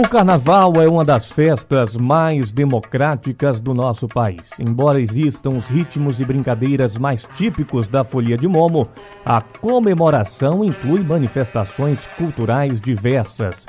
o carnaval é uma das festas mais democráticas do nosso país. Embora existam os ritmos e brincadeiras mais típicos da Folia de Momo, a comemoração inclui manifestações culturais diversas.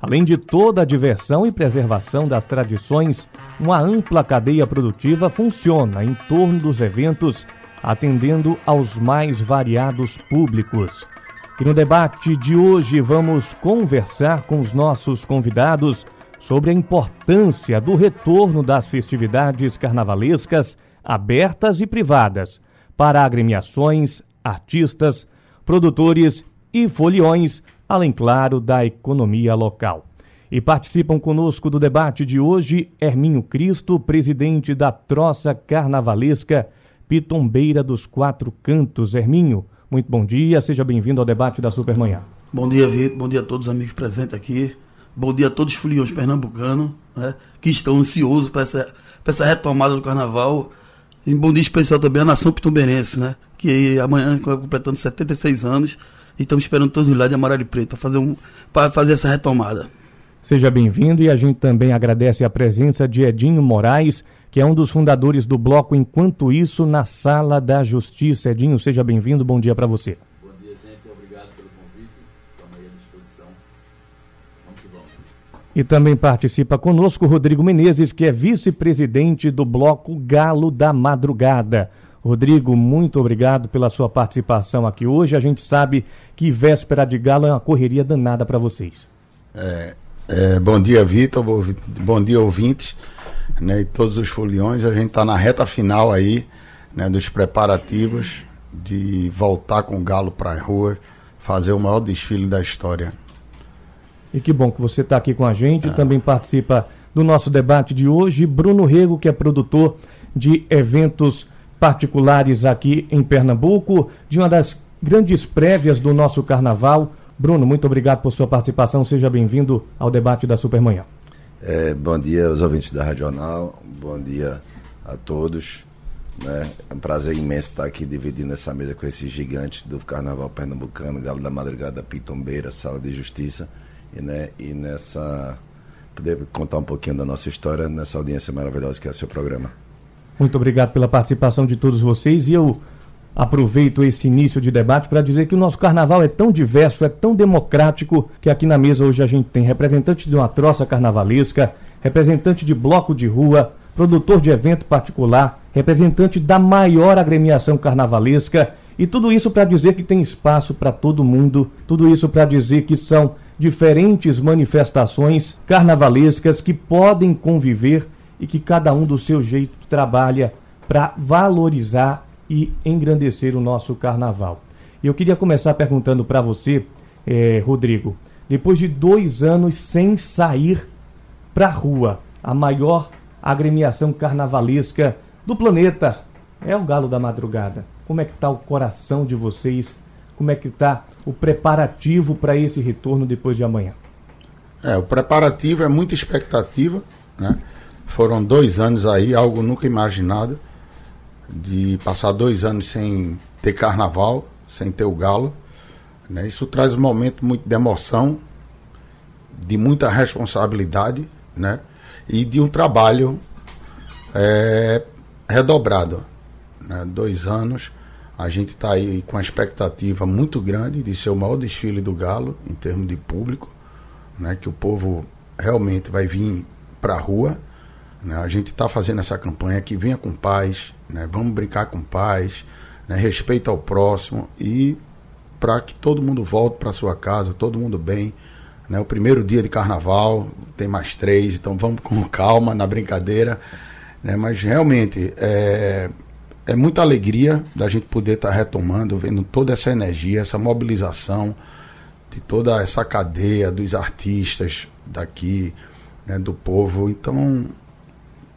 Além de toda a diversão e preservação das tradições, uma ampla cadeia produtiva funciona em torno dos eventos, atendendo aos mais variados públicos. E no debate de hoje vamos conversar com os nossos convidados sobre a importância do retorno das festividades carnavalescas abertas e privadas para agremiações, artistas, produtores e foliões, além, claro, da economia local. E participam conosco do debate de hoje Herminho Cristo, presidente da Troça Carnavalesca Pitombeira dos Quatro Cantos. Herminho, muito bom dia, seja bem-vindo ao debate da Supermanhã. Bom dia, Vitor. Bom dia a todos os amigos presentes aqui. Bom dia a todos os foliões pernambucanos né, que estão ansiosos para essa, essa retomada do carnaval. E bom dia especial também à nação pitumberense, né? Que amanhã completando 76 anos e estamos esperando todos lá de amarelo e preto para fazer, um, fazer essa retomada. Seja bem-vindo e a gente também agradece a presença de Edinho Moraes, que é um dos fundadores do bloco Enquanto Isso na Sala da Justiça. Edinho, seja bem-vindo, bom dia para você. Bom dia, gente, obrigado pelo convite, estamos aí à disposição. Vamos que vamos. E também participa conosco Rodrigo Menezes, que é vice-presidente do bloco Galo da Madrugada. Rodrigo, muito obrigado pela sua participação aqui hoje. A gente sabe que véspera de galo é uma correria danada para vocês. É, é, bom dia, Vitor. Bom dia, ouvintes né, e todos os foliões. A gente está na reta final aí né, dos preparativos de voltar com o Galo para a rua, fazer o maior desfile da história. E que bom que você está aqui com a gente, é. também participa do nosso debate de hoje. Bruno Rego, que é produtor de eventos particulares aqui em Pernambuco, de uma das grandes prévias do nosso carnaval. Bruno, muito obrigado por sua participação. Seja bem-vindo ao debate da Supermanhã. É, bom dia aos ouvintes da Rádio Jornal, bom dia a todos. Né? É um prazer imenso estar aqui dividindo essa mesa com esses gigantes do Carnaval Pernambucano, Galo da Madrugada, Pitombeira, Sala de Justiça, e, né, e nessa poder contar um pouquinho da nossa história nessa audiência maravilhosa que é o seu programa. Muito obrigado pela participação de todos vocês e eu Aproveito esse início de debate para dizer que o nosso carnaval é tão diverso, é tão democrático, que aqui na mesa hoje a gente tem representante de uma troça carnavalesca, representante de bloco de rua, produtor de evento particular, representante da maior agremiação carnavalesca, e tudo isso para dizer que tem espaço para todo mundo, tudo isso para dizer que são diferentes manifestações carnavalescas que podem conviver e que cada um do seu jeito trabalha para valorizar e engrandecer o nosso carnaval. Eu queria começar perguntando para você, eh, Rodrigo, depois de dois anos sem sair para a rua, a maior agremiação carnavalesca do planeta é o Galo da Madrugada. Como é que está o coração de vocês? Como é que está o preparativo para esse retorno depois de amanhã? É, o preparativo é muita expectativa, né? Foram dois anos aí, algo nunca imaginado de passar dois anos sem ter carnaval, sem ter o galo. Né? Isso traz um momento muito de emoção, de muita responsabilidade né? e de um trabalho é, redobrado. Né? Dois anos, a gente está aí com a expectativa muito grande de ser o maior desfile do galo em termos de público, né? que o povo realmente vai vir para a rua. Né? A gente está fazendo essa campanha que venha com paz, né? vamos brincar com paz, né? respeito ao próximo e para que todo mundo volte para sua casa, todo mundo bem. Né? O primeiro dia de carnaval, tem mais três, então vamos com calma na brincadeira. Né? Mas realmente é, é muita alegria da gente poder estar tá retomando, vendo toda essa energia, essa mobilização de toda essa cadeia dos artistas daqui, né, do povo. Então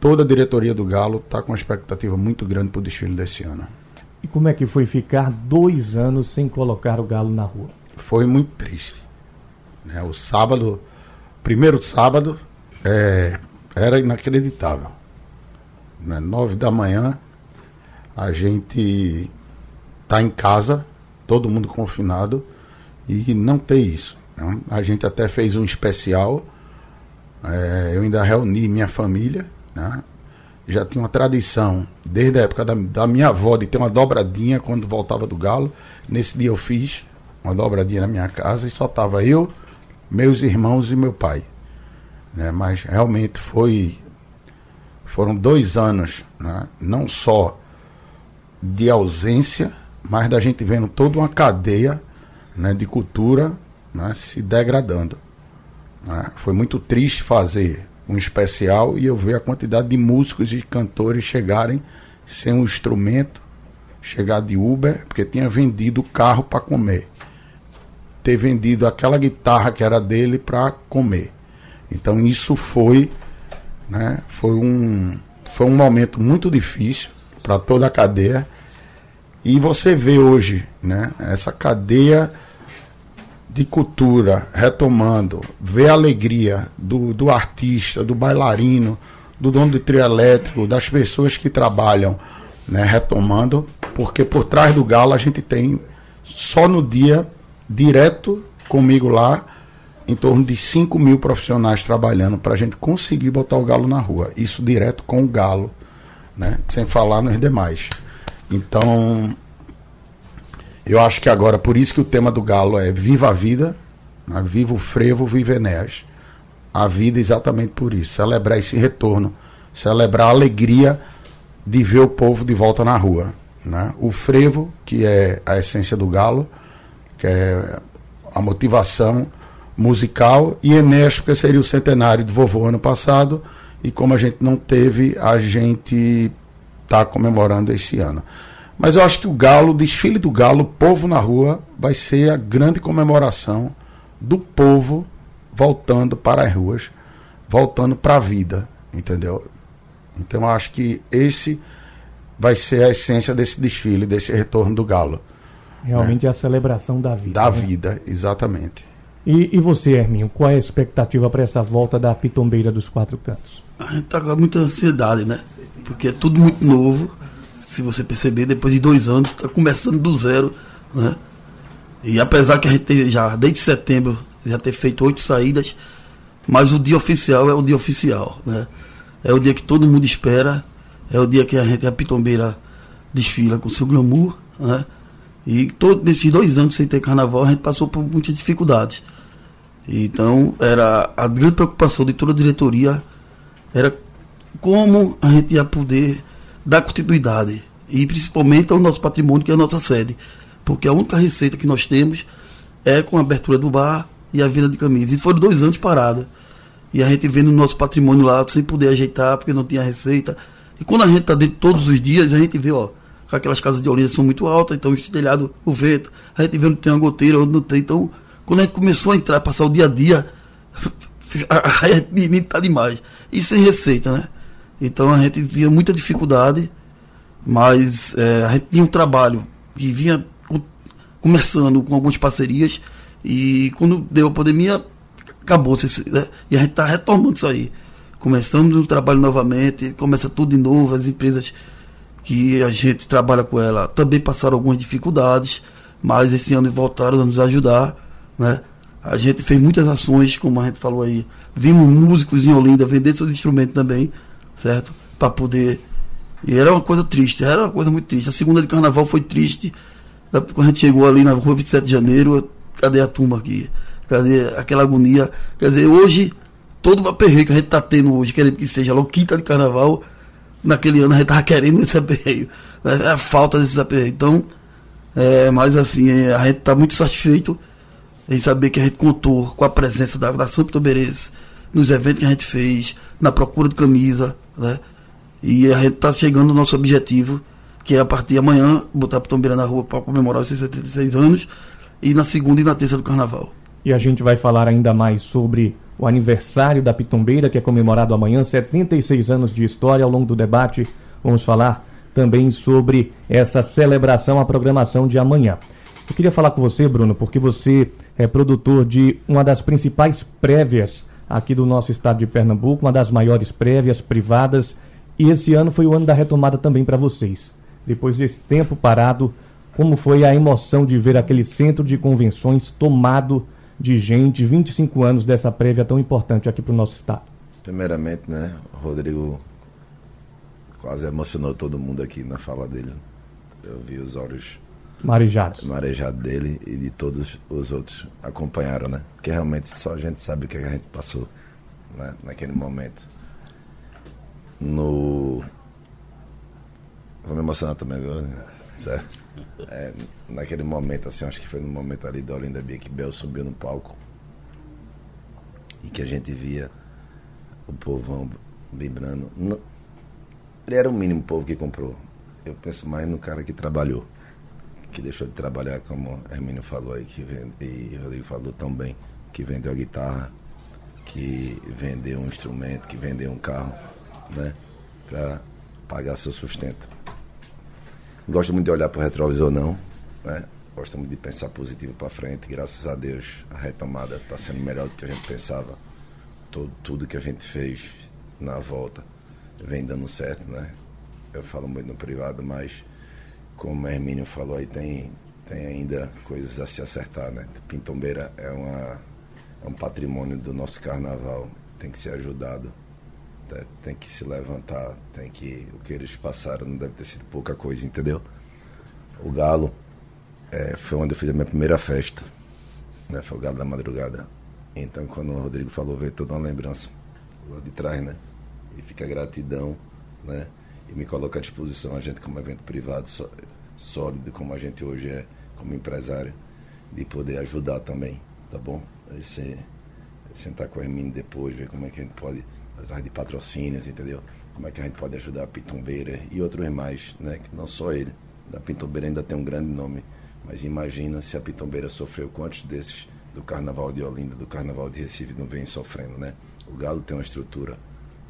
toda a diretoria do Galo está com uma expectativa muito grande para o desfile desse ano. E como é que foi ficar dois anos sem colocar o Galo na rua? Foi muito triste. Né? O sábado, primeiro sábado, é, era inacreditável. Né? Nove da manhã, a gente tá em casa, todo mundo confinado, e não tem isso. Né? A gente até fez um especial, é, eu ainda reuni minha família, né? já tinha uma tradição, desde a época da, da, minha avó, de ter uma dobradinha quando voltava do galo. Nesse dia eu fiz uma dobradinha na minha casa e só estava eu, meus irmãos e meu pai. Né? Mas realmente foi. Foram dois anos, né? não só de ausência, mas da gente vendo toda uma cadeia né, de cultura né, se degradando. Né? Foi muito triste fazer um especial e eu ver a quantidade de músicos e cantores chegarem sem um instrumento, chegar de Uber, porque tinha vendido o carro para comer. Ter vendido aquela guitarra que era dele para comer. Então isso foi, né, foi um foi um momento muito difícil para toda a cadeia. E você vê hoje, né, essa cadeia de cultura retomando, ver a alegria do, do artista, do bailarino, do dono de trio elétrico, das pessoas que trabalham, né, retomando, porque por trás do galo a gente tem só no dia, direto comigo lá, em torno de 5 mil profissionais trabalhando para a gente conseguir botar o galo na rua. Isso direto com o galo, né? sem falar nos demais. Então, eu acho que agora, por isso que o tema do Galo é Viva a Vida, né? Viva o Frevo, Viva Enéas. A vida exatamente por isso, celebrar esse retorno, celebrar a alegria de ver o povo de volta na rua. Né? O frevo, que é a essência do galo, que é a motivação musical, e Enéas, porque seria o centenário do vovô ano passado, e como a gente não teve, a gente está comemorando esse ano. Mas eu acho que o Galo, o desfile do Galo, o povo na rua, vai ser a grande comemoração do povo voltando para as ruas, voltando para a vida, entendeu? Então eu acho que esse vai ser a essência desse desfile, desse retorno do Galo. Realmente né? é a celebração da vida. Da né? vida, exatamente. E, e você, Herminho, qual é a expectativa para essa volta da Pitombeira dos Quatro Cantos? A gente está com muita ansiedade, né? Porque é tudo muito novo se você perceber, depois de dois anos, está começando do zero. Né? E apesar que a gente já, desde setembro, já ter feito oito saídas, mas o dia oficial é o dia oficial. Né? É o dia que todo mundo espera, é o dia que a gente, a Pitombeira, desfila com seu glamour. Né? E todos esses dois anos sem ter carnaval, a gente passou por muitas dificuldades. Então, era a grande preocupação de toda a diretoria era como a gente ia poder dar continuidade e principalmente ao nosso patrimônio, que é a nossa sede. Porque a única receita que nós temos é com a abertura do bar e a venda de camisas. E foram dois anos parados. E a gente vendo o nosso patrimônio lá sem poder ajeitar, porque não tinha receita. E quando a gente está dentro todos os dias, a gente vê, ó, que aquelas casas de Olinda são muito altas, então o telhado, o vento, a gente vê onde tem uma goteira, onde não tem. Então, quando a gente começou a entrar, passar o dia a dia, a gente tá demais. E sem receita, né? Então a gente via muita dificuldade, mas é, a gente tinha um trabalho e vinha começando com algumas parcerias e quando deu a pandemia acabou né? e a gente está retomando isso aí. Começamos o trabalho novamente, começa tudo de novo, as empresas que a gente trabalha com ela também passaram algumas dificuldades, mas esse ano voltaram a nos ajudar, né? A gente fez muitas ações, como a gente falou aí. Vimos músicos em Olinda vender seus instrumentos também certo? Para poder. E era uma coisa triste, era uma coisa muito triste. A segunda de carnaval foi triste. Quando a gente chegou ali na rua 27 de janeiro, cadê a turma aqui? Cadê aquela agonia? Quer dizer, hoje, todo o aperreio que a gente está tendo hoje, querendo que seja logo quinta de carnaval, naquele ano a gente estava querendo esse aperreio. É a falta desse aperreio. Então, é, mas assim, é, a gente está muito satisfeito em saber que a gente contou com a presença da, da São Pitoberense nos eventos que a gente fez, na procura de camisa, né? E a gente está chegando no nosso objetivo, que é a partir de amanhã botar Pitombeira na rua para comemorar os 76 anos, e na segunda e na terça do carnaval. E a gente vai falar ainda mais sobre o aniversário da Pitombeira, que é comemorado amanhã, 76 anos de história. Ao longo do debate, vamos falar também sobre essa celebração, a programação de amanhã. Eu queria falar com você, Bruno, porque você é produtor de uma das principais prévias aqui do nosso estado de Pernambuco, uma das maiores prévias privadas, e esse ano foi o ano da retomada também para vocês. Depois desse tempo parado, como foi a emoção de ver aquele centro de convenções tomado de gente, 25 anos dessa prévia tão importante aqui para o nosso estado? Primeiramente, né, Rodrigo quase emocionou todo mundo aqui na fala dele. Eu vi os olhos marejados. marejados dele e de todos os outros acompanharam, né? Porque realmente só a gente sabe o que a gente passou né? naquele momento. No. Vou me emocionar também, viu? Certo? É, naquele momento, assim, acho que foi no momento ali da Olinda Bia que Bel subiu no palco e que a gente via o povão vibrando. Ele era o mínimo povo que comprou. Eu penso mais no cara que trabalhou, que deixou de trabalhar, como Hermínio falou aí, que vende, e Rodrigo falou também, que vendeu a guitarra, que vendeu um instrumento, que vendeu um carro, né? Para pagar seu sustento. Gosto muito de olhar para o retrovisor, não, né? Gosto muito de pensar positivo para frente. Graças a Deus, a retomada está sendo melhor do que a gente pensava. Todo, tudo que a gente fez na volta vem dando certo, né? Eu falo muito no privado, mas como o Hermínio falou aí, tem, tem ainda coisas a se acertar, né? Pintombeira é, uma, é um patrimônio do nosso carnaval, tem que ser ajudado? Tem que se levantar, tem que. O que eles passaram não deve ter sido pouca coisa, entendeu? O Galo é, foi onde eu fiz a minha primeira festa, né? Foi o Galo da Madrugada. Então, quando o Rodrigo falou, veio toda uma lembrança lá de trás, né? e fica a gratidão, né? E me coloca à disposição a gente como evento privado sólido como a gente hoje é, como empresário, de poder ajudar também, tá bom? Sentar com a Hermine depois, ver como é que a gente pode, atrás de patrocínios, entendeu? Como é que a gente pode ajudar a Pitombeira e outros mais, né? Que não só ele. A Pitombeira ainda tem um grande nome, mas imagina se a Pitombeira sofreu quantos desses do Carnaval de Olinda, do Carnaval de Recife não vem sofrendo, né? O Galo tem uma estrutura,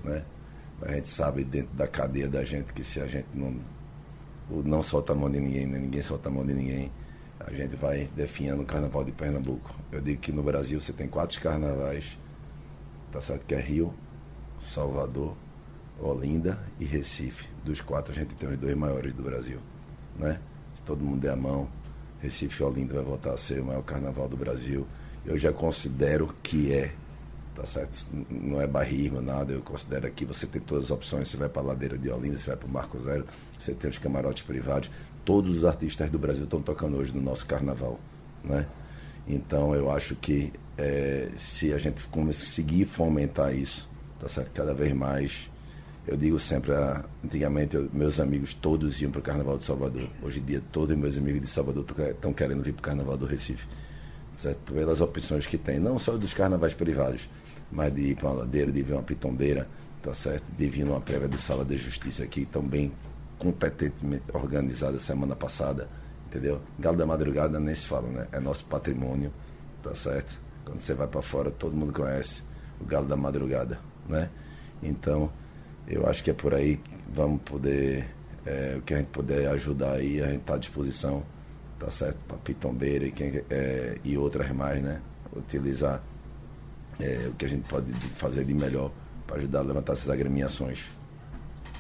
né? A gente sabe dentro da cadeia da gente que se a gente não, não solta a mão de ninguém, nem ninguém solta a mão de ninguém, a gente vai definhando o carnaval de Pernambuco. Eu digo que no Brasil você tem quatro carnavais, tá certo? Que é Rio, Salvador, Olinda e Recife. Dos quatro a gente tem os dois maiores do Brasil, né? Se todo mundo der a mão, Recife e Olinda vai voltar a ser o maior carnaval do Brasil. Eu já considero que é tá certo? Não é barrismo, nada. Eu considero que você tem todas as opções. Você vai para a Ladeira de Olinda, você vai para o Marco Zero, você tem os camarotes privados. Todos os artistas do Brasil estão tocando hoje no nosso carnaval, né? Então eu acho que é, se a gente conseguir fomentar isso, tá certo? Cada vez mais. Eu digo sempre, ah, antigamente eu, meus amigos todos iam para o Carnaval de Salvador. Hoje em dia todos meus amigos de Salvador estão querendo vir para o Carnaval do Recife certo? pelas opções que tem, não só dos carnavais privados, mas de ir para uma ladeira, de vir uma pitombeira, tá certo? De vir numa prévia do Sala de Justiça aqui, também competentemente organizada semana passada, entendeu? Galo da Madrugada nem se fala, né? É nosso patrimônio, tá certo? Quando você vai para fora, todo mundo conhece o Galo da Madrugada, né? Então, eu acho que é por aí que vamos poder, é, o que a gente puder ajudar aí, a gente está à disposição tá certo? Para Pitombeira e, quem, é, e outras mais, né? Utilizar é, o que a gente pode fazer de melhor para ajudar a levantar essas agremiações.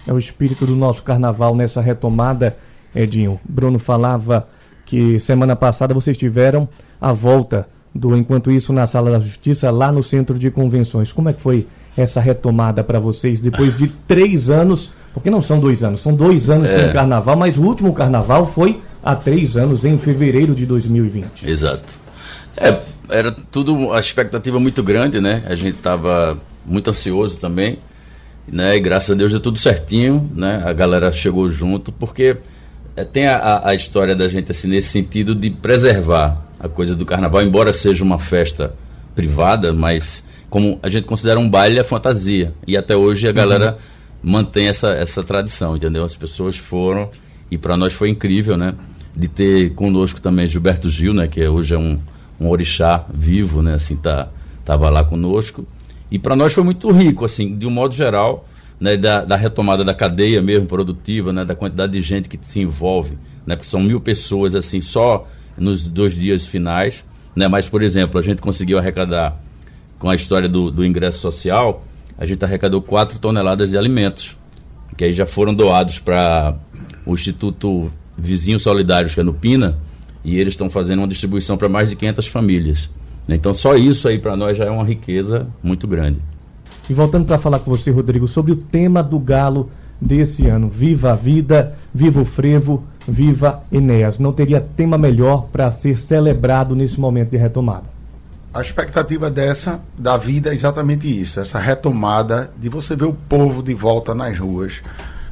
É o espírito do nosso carnaval nessa retomada, Edinho. Bruno falava que semana passada vocês tiveram a volta do Enquanto Isso na Sala da Justiça, lá no Centro de Convenções. Como é que foi essa retomada para vocês depois de três anos? Porque não são dois anos, são dois anos é. sem carnaval, mas o último carnaval foi há três anos, em fevereiro de 2020. Exato. É, era tudo, a expectativa muito grande, né? A gente estava muito ansioso também, né? E graças a Deus deu tudo certinho, né? A galera chegou junto, porque é, tem a, a história da gente, assim, nesse sentido de preservar a coisa do carnaval, embora seja uma festa privada, mas como a gente considera um baile, é fantasia. E até hoje a galera uhum. mantém essa, essa tradição, entendeu? As pessoas foram, e para nós foi incrível, né? de ter conosco também Gilberto Gil, né, que hoje é um, um orixá vivo, né, assim, tá, tava lá conosco. E para nós foi muito rico, assim, de um modo geral, né, da, da, retomada da cadeia mesmo produtiva, né, da quantidade de gente que se envolve, né, porque são mil pessoas, assim, só nos dois dias finais. Né? Mas, por exemplo, a gente conseguiu arrecadar, com a história do, do ingresso social, a gente arrecadou 4 toneladas de alimentos, que aí já foram doados para o Instituto Vizinhos Solidários, que é no Pina, e eles estão fazendo uma distribuição para mais de 500 famílias. Então, só isso aí para nós já é uma riqueza muito grande. E voltando para falar com você, Rodrigo, sobre o tema do Galo desse ano. Viva a vida, viva o frevo, viva Enéas. Não teria tema melhor para ser celebrado nesse momento de retomada. A expectativa dessa, da vida, é exatamente isso: essa retomada de você ver o povo de volta nas ruas.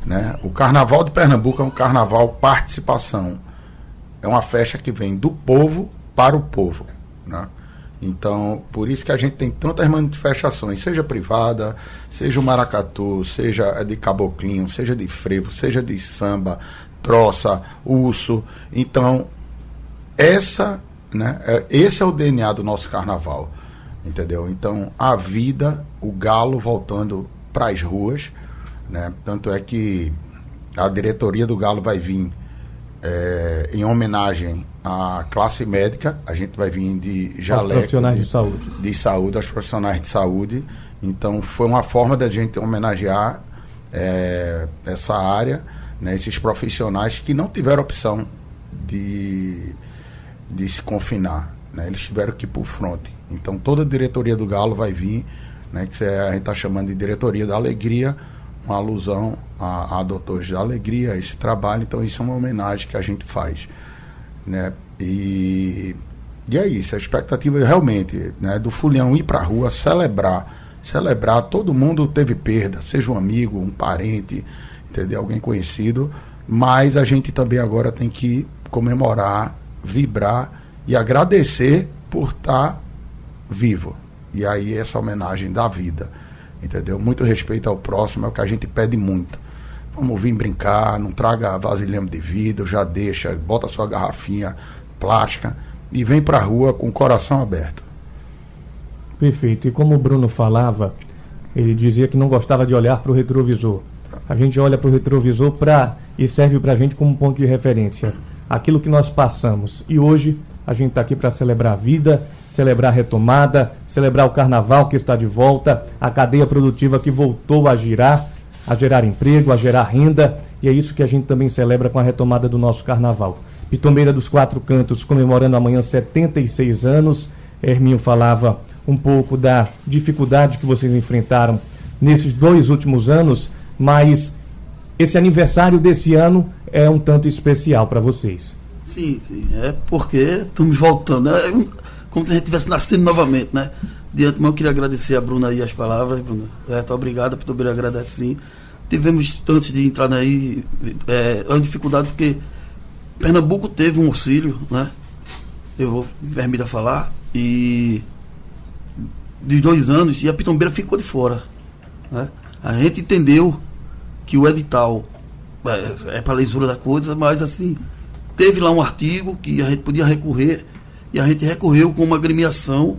Né? O Carnaval de Pernambuco é um carnaval participação. É uma festa que vem do povo para o povo. Né? Então, por isso que a gente tem tantas manifestações, seja privada, seja o maracatu, seja de caboclinho, seja de frevo, seja de samba, troça, urso. Então, essa, né, é, esse é o DNA do nosso carnaval, entendeu? Então, a vida, o galo voltando para as ruas, né? Tanto é que a diretoria do galo vai vir é, em homenagem à classe médica, a gente vai vir de jaleco. Os profissionais de, de saúde. De saúde, aos profissionais de saúde. Então foi uma forma da gente homenagear é, essa área, né, esses profissionais que não tiveram opção de, de se confinar. Né, eles tiveram que ir para o fronte. Então toda a diretoria do Galo vai vir, né, que a gente está chamando de diretoria da alegria, uma alusão a, a Doutores da Alegria, a esse trabalho. Então, isso é uma homenagem que a gente faz. Né? E, e é isso, a expectativa realmente né, do Fulião ir para a rua, celebrar. Celebrar, todo mundo teve perda, seja um amigo, um parente, entendeu? alguém conhecido, mas a gente também agora tem que comemorar, vibrar e agradecer por estar vivo. E aí essa homenagem da vida entendeu? Muito respeito ao próximo é o que a gente pede muito. Vamos vir brincar, não traga vasilhame de vidro, já deixa, bota sua garrafinha plástica e vem para a rua com o coração aberto. Perfeito. E como o Bruno falava, ele dizia que não gostava de olhar para o retrovisor. A gente olha para o retrovisor pra, e serve para a gente como ponto de referência. Aquilo que nós passamos. E hoje a gente está aqui para celebrar a vida, celebrar a retomada, celebrar o carnaval que está de volta, a cadeia produtiva que voltou a girar, a gerar emprego, a gerar renda, e é isso que a gente também celebra com a retomada do nosso carnaval. Pitombeira dos Quatro Cantos comemorando amanhã 76 anos. Herminho falava um pouco da dificuldade que vocês enfrentaram nesses dois últimos anos, mas esse aniversário desse ano é um tanto especial para vocês. Sim, sim, é porque estamos voltando. É como se a gente estivesse nascendo novamente, né? De antemão, eu queria agradecer a Bruna aí as palavras, Bruna. Certo? Obrigado, Pitobeira agradece sim. Tivemos, antes de entrar aí, é, dificuldade porque Pernambuco teve um auxílio, né? Eu vou permitir falar, e de dois anos, e a Pitombeira ficou de fora. Né? A gente entendeu que o edital é, é para a lisura da coisa, mas assim, teve lá um artigo que a gente podia recorrer e a gente recorreu com uma agremiação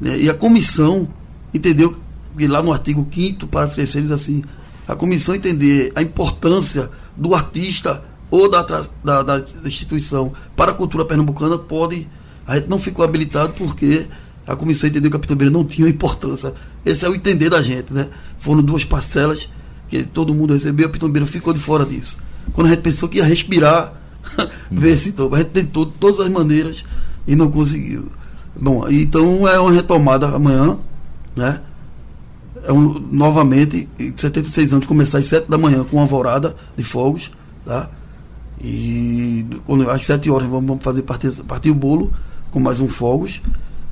né, e a comissão entendeu que lá no artigo 5 para terceiros assim, a comissão entender a importância do artista ou da, da, da, instituição para a cultura pernambucana pode a gente não ficou habilitado porque a comissão entendeu que a Pitambeira não tinha importância. Esse é o entender da gente, né? Foram duas parcelas todo mundo recebeu, a Pitambeira ficou de fora disso. Quando a gente pensou que ia respirar, ver esse topo. A gente tentou de todas as maneiras e não conseguiu. Bom, então é uma retomada amanhã, né? É um, novamente, 76 anos, começar às 7 da manhã com uma alvorada de fogos, tá? E quando, às 7 horas vamos fazer partir, partir o bolo com mais um fogos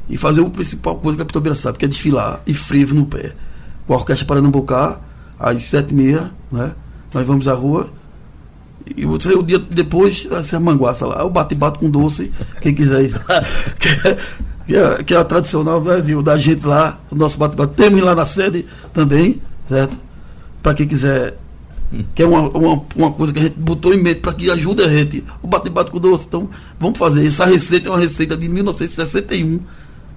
e fazer o principal coisa que a Pitobeira sabe, que é desfilar e frevo no pé. Com a Orquestra Paranambucá, às 7h30, né? Nós vamos à rua e você, o dia depois, se a manguaça lá, o bate-bate com doce, quem quiser ir que, é, que, é, que é a tradicional né, da gente lá, o nosso bate-bate. Temos lá na sede também, certo? Para quem quiser, que é uma, uma, uma, coisa que a gente botou em mente para que ajude a gente, o bate-bate com doce. Então, vamos fazer. Essa receita é uma receita de 1961,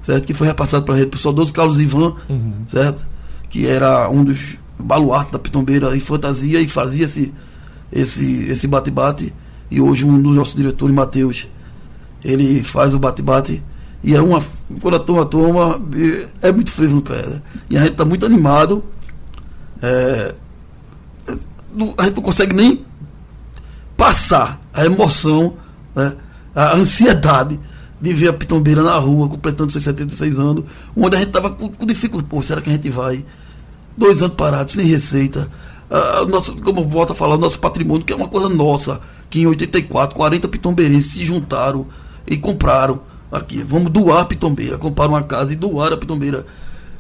certo? Que foi repassada para a gente, o saudoso Carlos Ivan, uhum. certo? Que era um dos baluartes da pitombeira em fantasia e fazia-se esse esse bate-bate. E hoje um dos nossos diretores, Matheus, ele faz o bate-bate e é uma. Quando a turma toma, é muito frio no pé. Né? E a gente está muito animado. É, a gente não consegue nem passar a emoção, né? a ansiedade de ver a Pitombeira na rua, completando seus 76 anos, onde a gente estava com, com dificuldade. Pô, será que a gente vai? Dois anos parados, sem receita. Ah, nosso, como volta a falar, nosso patrimônio, que é uma coisa nossa, que em 84, 40 pitombeirenses se juntaram e compraram aqui, vamos doar a pitombeira, comprar uma casa e doar a pitombeira.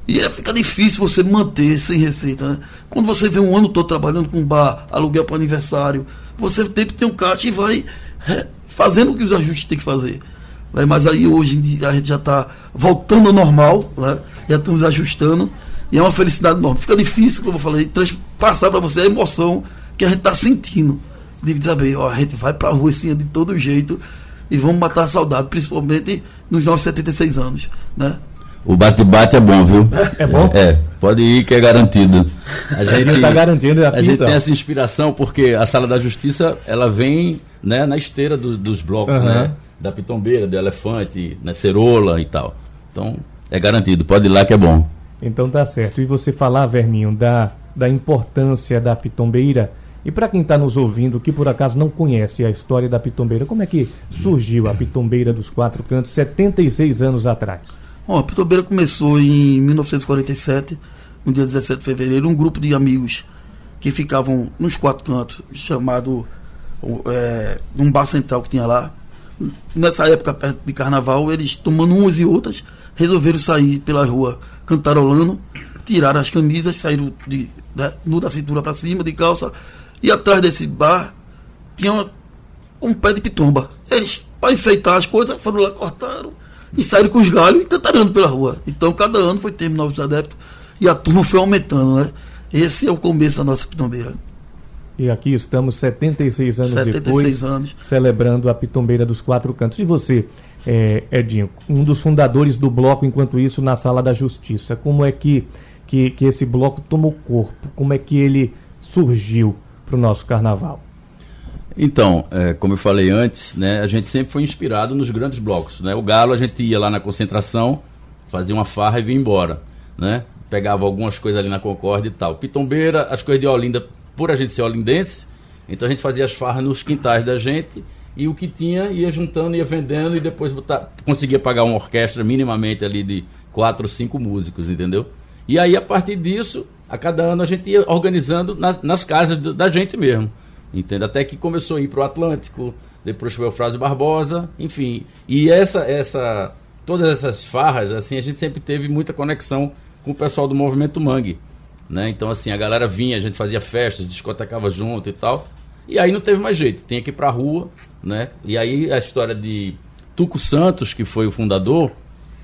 E é, fica difícil você manter sem receita, né? Quando você vê um ano todo trabalhando com bar, aluguel para aniversário, você tem que ter um caixa e vai é, fazendo o que os ajustes tem que fazer. Né? Mas aí hoje a gente já está voltando ao normal, né? já estamos ajustando, e é uma felicidade enorme. Fica difícil, como eu falei, passar para você a emoção que a gente está sentindo. De saber, ó, a gente vai para a rua assim, de todo jeito e vamos matar a saudade, principalmente nos nossos 76 anos, né? O bate-bate é bom, viu? É bom? É, pode ir que é garantido. A gente está garantindo a, a gente tem essa inspiração porque a Sala da Justiça, ela vem né, na esteira do, dos blocos, uhum. né? Da pitombeira, do elefante, né, cerola e tal. Então, é garantido, pode ir lá que é bom. Então tá certo. E você falar, Verminho, da, da importância da pitombeira, e para quem está nos ouvindo, que por acaso não conhece a história da Pitombeira, como é que surgiu a Pitombeira dos Quatro Cantos 76 anos atrás? Bom, a Pitombeira começou em 1947, no dia 17 de fevereiro, um grupo de amigos que ficavam nos quatro cantos, chamado é, num bar central que tinha lá. Nessa época, perto de carnaval, eles tomando umas e outras, resolveram sair pela rua cantarolando, tiraram as camisas, saíram de, né, nu da cintura para cima, de calça, e atrás desse bar tinha uma, um pé de pitomba. Eles, para enfeitar as coisas, foram lá, cortaram e saíram com os galhos e cantarando pela rua. Então, cada ano foi tendo novos adeptos e a turma foi aumentando, né? Esse é o começo da nossa pitombeira. E aqui estamos 76 anos 76 depois, anos. celebrando a pitombeira dos quatro cantos. E você, é, Edinho, um dos fundadores do bloco, enquanto isso, na Sala da Justiça, como é que, que, que esse bloco tomou corpo? Como é que ele surgiu? para o nosso carnaval? Então, é, como eu falei antes, né, a gente sempre foi inspirado nos grandes blocos. Né? O Galo, a gente ia lá na concentração, fazia uma farra e vinha embora. Né? Pegava algumas coisas ali na Concórdia e tal. Pitombeira, as coisas de Olinda, por a gente ser olindense, então a gente fazia as farras nos quintais da gente e o que tinha ia juntando, ia vendendo e depois botar, conseguia pagar uma orquestra minimamente ali de quatro cinco músicos, entendeu? E aí, a partir disso, a cada ano a gente ia organizando nas, nas casas da gente mesmo. Entende? Até que começou a ir para o Atlântico, depois foi o Frase Barbosa, enfim. E essa, essa, todas essas farras, assim, a gente sempre teve muita conexão com o pessoal do movimento Mangue. Né? Então, assim, a galera vinha, a gente fazia festas, discotecava junto e tal. E aí não teve mais jeito, tinha que ir pra rua, né? E aí a história de Tuco Santos, que foi o fundador,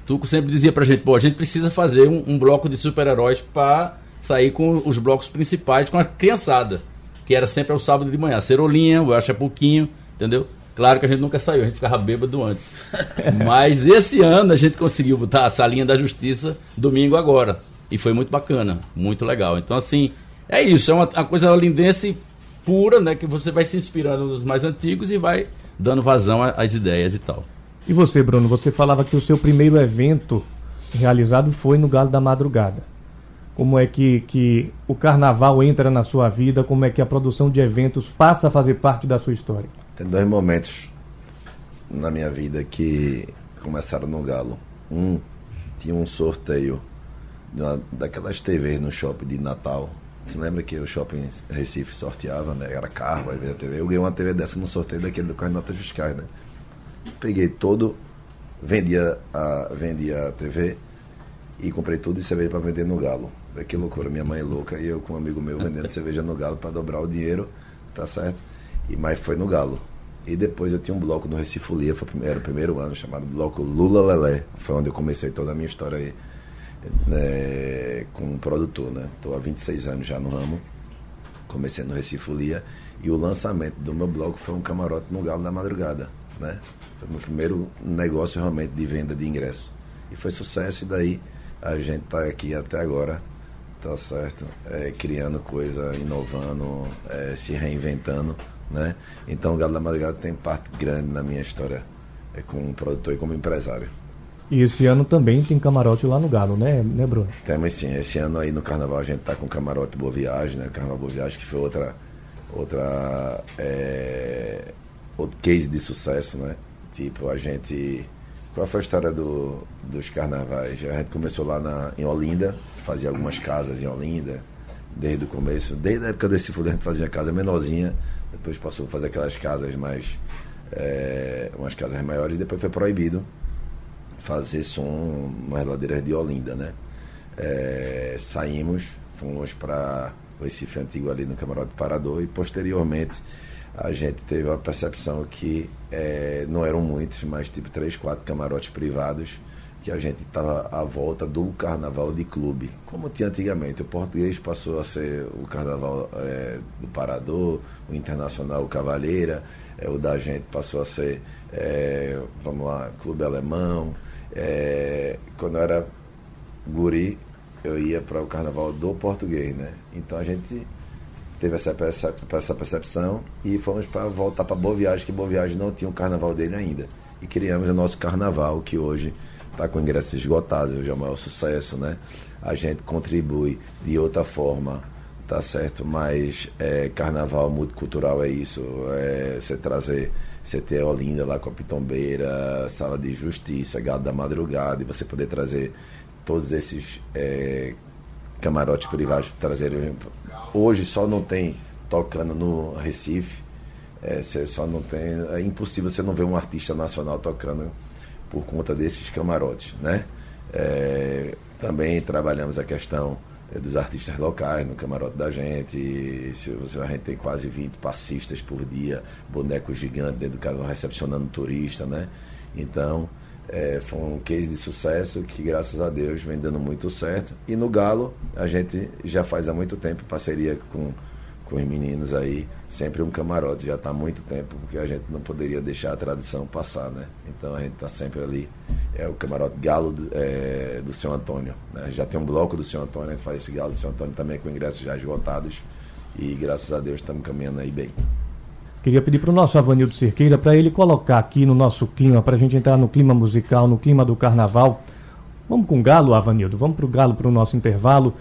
Tuco sempre dizia pra gente, pô, a gente precisa fazer um, um bloco de super-heróis para sair com os blocos principais com a criançada, que era sempre ao sábado de manhã. Cerolinha, o Acha Pouquinho, entendeu? Claro que a gente nunca saiu, a gente ficava bêbado antes. Mas esse ano a gente conseguiu botar a salinha da justiça domingo agora. E foi muito bacana, muito legal. Então, assim, é isso, é uma, uma coisa lindense pura, né? Que você vai se inspirando nos mais antigos e vai dando vazão às ideias e tal. E você, Bruno, você falava que o seu primeiro evento realizado foi no Galo da Madrugada como é que, que o carnaval entra na sua vida, como é que a produção de eventos passa a fazer parte da sua história? Tem dois momentos na minha vida que começaram no Galo. Um, tinha um sorteio de uma, daquelas TVs no shopping de Natal. Você lembra que o shopping Recife sorteava, né? Era carro, aí veio a TV. Eu ganhei uma TV dessa no sorteio daquele do Correio Notas Fiscais, né? Peguei todo, vendia a, vendia a TV e comprei tudo de cerveja para vender no Galo. Vê que loucura, minha mãe é louca e eu com um amigo meu vendendo cerveja no Galo para dobrar o dinheiro, tá certo? E mas foi no Galo. E depois eu tinha um bloco no Recife Folia, foi era o primeiro ano, chamado Bloco Lula Lelé. Foi onde eu comecei toda a minha história aí né, como produtor, né? Estou há 26 anos já no ramo. Comecei no Recife Folia e o lançamento do meu bloco foi um camarote no Galo da Madrugada, né? Foi meu primeiro negócio realmente de venda de ingresso. E foi sucesso e daí a gente está aqui até agora, tá certo? É, criando coisa, inovando, é, se reinventando, né? Então o Galo da Madrugada tem parte grande na minha história é, como produtor e como empresário. E esse ano também tem camarote lá no Galo, né, né Bruno? Temos sim. Esse ano aí no Carnaval a gente tá com camarote Boa Viagem, né? Carnaval Boa Viagem, que foi outra, outra é, outro case de sucesso, né? Tipo, a gente. Qual foi a história do, dos carnavais? A gente começou lá na, em Olinda, fazia algumas casas em Olinda, desde o começo, desde a época desse fundo a gente fazia casa menorzinha, depois passou a fazer aquelas casas mais. É, umas casas maiores, depois foi proibido fazer som nas ladeiras de Olinda, né? É, saímos, fomos para o Recife Antigo ali no Camarote Parador e posteriormente a gente teve a percepção que é, não eram muitos, mas tipo três, quatro camarotes privados que a gente estava à volta do carnaval de clube, como tinha antigamente. O português passou a ser o carnaval é, do Parador, o internacional o Cavaleira, é, o da gente passou a ser, é, vamos lá, Clube Alemão. É, quando eu era guri, eu ia para o carnaval do português, né? Então a gente teve essa, essa, percepção e fomos para voltar para Boa Viagem, que Boa Viagem não tinha o carnaval dele ainda. E criamos o nosso carnaval, que hoje está com ingressos esgotados, hoje é o maior sucesso, né? A gente contribui de outra forma, tá certo? Mas é, carnaval multicultural é isso, é você trazer, ter Olinda lá com a Pitombeira, Sala de Justiça, Gado da Madrugada, e você poder trazer todos esses é, camarotes privados trazerem. Hoje só não tem tocando no Recife. É, você só não tem. É impossível você não ver um artista nacional tocando por conta desses camarotes, né? É, também trabalhamos a questão dos artistas locais no camarote da gente. Se você, a gente tem quase 20 passistas por dia, bonecos gigantes dentro do carro recepcionando turista, né? Então, é, foi um case de sucesso que, graças a Deus, vem dando muito certo. E no Galo, a gente já faz há muito tempo parceria com, com os meninos aí, sempre um camarote, já está há muito tempo, porque a gente não poderia deixar a tradição passar, né? Então a gente está sempre ali. É o camarote Galo do, é, do Senhor Antônio. Né? Já tem um bloco do Senhor Antônio, a gente faz esse Galo do Senhor Antônio também com ingressos já esgotados. E graças a Deus estamos caminhando aí bem. Queria pedir para o nosso Avanildo Cerqueira para ele colocar aqui no nosso clima, para a gente entrar no clima musical, no clima do carnaval. Vamos com o Galo, Avanildo? Vamos para o Galo para o nosso intervalo.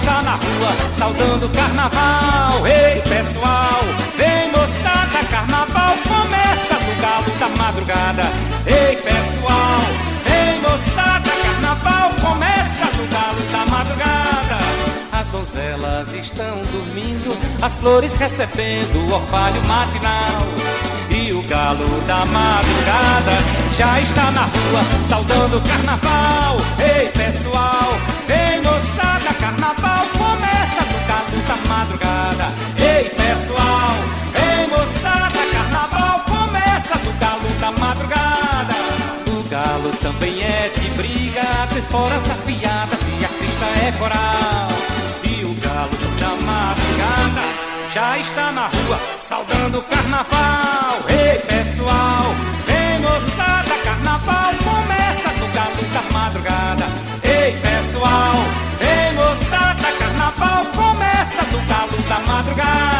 Está na rua, saudando o carnaval. Ei, pessoal, vem moçada, carnaval começa no galo da madrugada. Ei, pessoal, vem moçada, carnaval começa no galo da madrugada. As donzelas estão dormindo, as flores recebendo o orvalho matinal. E o galo da madrugada já está na rua, saudando o carnaval. Ei, pessoal, ei, moçada, carnaval madrugada. Ei, pessoal, ei, moçada, carnaval começa no galo da madrugada. O galo também é de briga, as esporas afiadas e a crista é coral. E o galo da madrugada já está na rua, saudando o carnaval. Ei, pessoal, vem moçada, carnaval começa no galo da madrugada. Ei, pessoal, vem moçada, carnaval começa no galo da madrugada.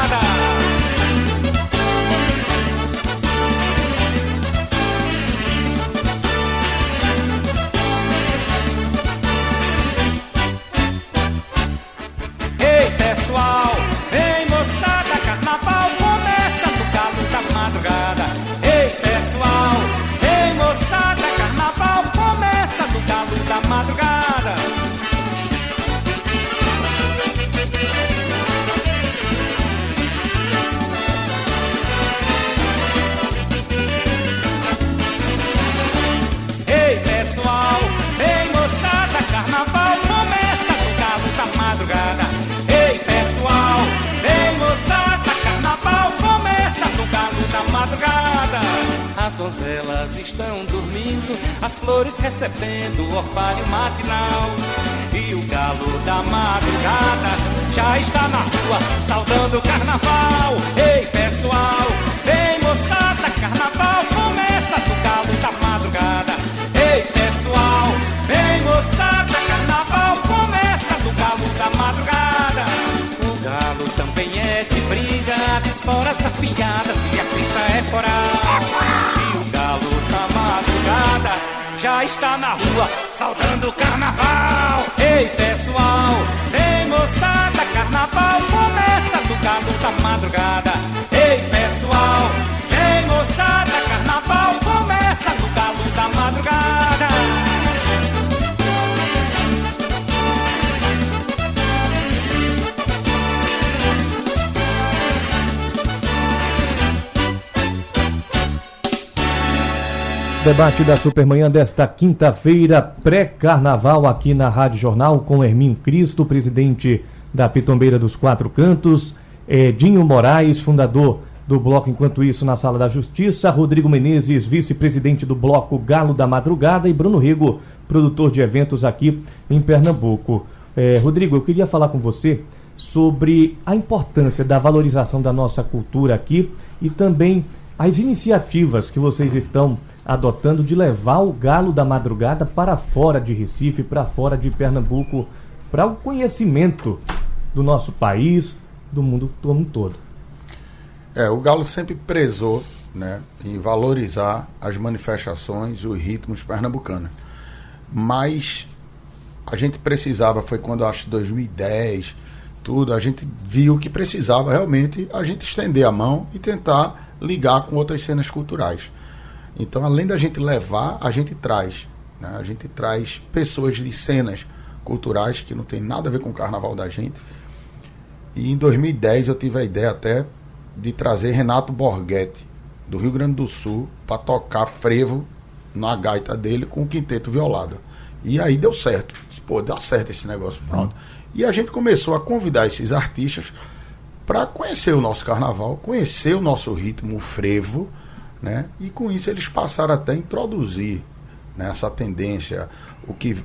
Donzelas estão dormindo, as flores recebendo o orvalho matinal. E o galo da madrugada já está na rua, saudando o carnaval. Ei, pessoal, vem moçada, carnaval começa do galo da madrugada. Ei, pessoal, vem moçada, carnaval começa do galo da madrugada. O galo também é de briga, as esporas afiadas e a crista é galo da madrugada já está na rua, saudando o carnaval. Ei, pessoal, vem moçada, carnaval começa do galo da madrugada. Ei, pessoal, Debate da Supermanhã desta quinta-feira, pré-carnaval, aqui na Rádio Jornal, com Herminho Cristo, presidente da Pitombeira dos Quatro Cantos, Edinho Moraes, fundador do Bloco Enquanto Isso na Sala da Justiça, Rodrigo Menezes, vice-presidente do Bloco Galo da Madrugada, e Bruno Rego, produtor de eventos aqui em Pernambuco. Eh, Rodrigo, eu queria falar com você sobre a importância da valorização da nossa cultura aqui e também as iniciativas que vocês estão adotando de levar o galo da madrugada para fora de Recife, para fora de Pernambuco, para o conhecimento do nosso país, do mundo como um todo. É, o Galo sempre prezou né, em valorizar as manifestações, os ritmos pernambucanos. Mas a gente precisava, foi quando acho que 2010, tudo, a gente viu que precisava realmente a gente estender a mão e tentar ligar com outras cenas culturais. Então, além da gente levar, a gente traz. Né? A gente traz pessoas de cenas culturais que não tem nada a ver com o carnaval da gente. E em 2010 eu tive a ideia até de trazer Renato Borghetti, do Rio Grande do Sul, para tocar frevo na gaita dele com o quinteto violado. E aí deu certo. Disse, Pô, deu certo esse negócio, pronto. E a gente começou a convidar esses artistas para conhecer o nosso carnaval, conhecer o nosso ritmo, o frevo, né? E com isso eles passaram até a introduzir né, essa tendência, o que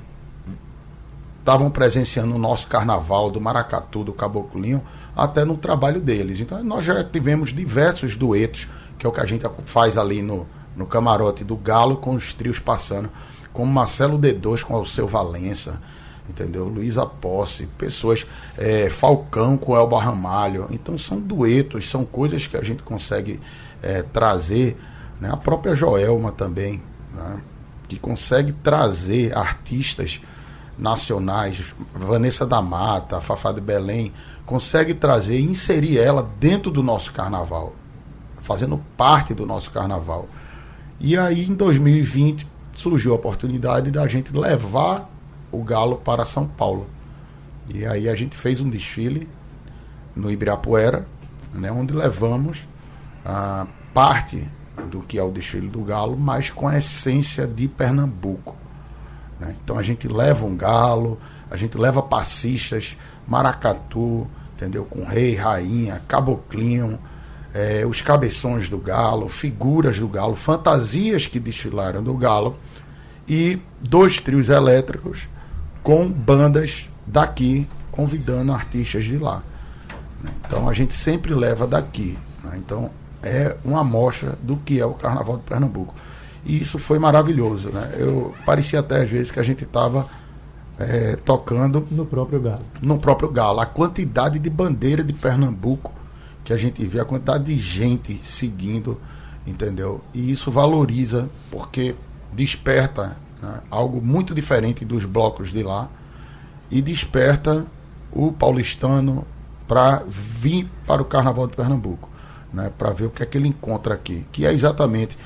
estavam presenciando no nosso carnaval do Maracatu, do Caboclinho, até no trabalho deles. Então nós já tivemos diversos duetos, que é o que a gente faz ali no, no camarote do Galo com os trios passando, como Marcelo D2 com o seu Valença, entendeu? Luísa Posse, pessoas, é, Falcão com Elba Ramalho. Então são duetos, são coisas que a gente consegue é, trazer, né? a própria Joelma também, né? que consegue trazer artistas nacionais, Vanessa da Mata, Fafá de Belém, consegue trazer e inserir ela dentro do nosso carnaval, fazendo parte do nosso carnaval. E aí em 2020 surgiu a oportunidade da gente levar o Galo para São Paulo. E aí a gente fez um desfile no Ibirapuera, né, onde levamos parte do que é o desfile do Galo, mas com a essência de Pernambuco. Né? Então a gente leva um galo, a gente leva passistas, maracatu, entendeu? Com rei, rainha, caboclinho, é, os cabeções do galo, figuras do galo, fantasias que desfilaram do galo e dois trios elétricos com bandas daqui convidando artistas de lá. né? Então a gente sempre leva daqui. né? Então é uma amostra do que é o Carnaval de Pernambuco. E isso foi maravilhoso. Né? Eu parecia até às vezes que a gente estava é, tocando No próprio galo. no próprio Galo. A quantidade de bandeira de Pernambuco que a gente vê, a quantidade de gente seguindo, entendeu? E isso valoriza, porque desperta né, algo muito diferente dos blocos de lá e desperta o paulistano para vir para o Carnaval de Pernambuco, né, para ver o que é que ele encontra aqui, que é exatamente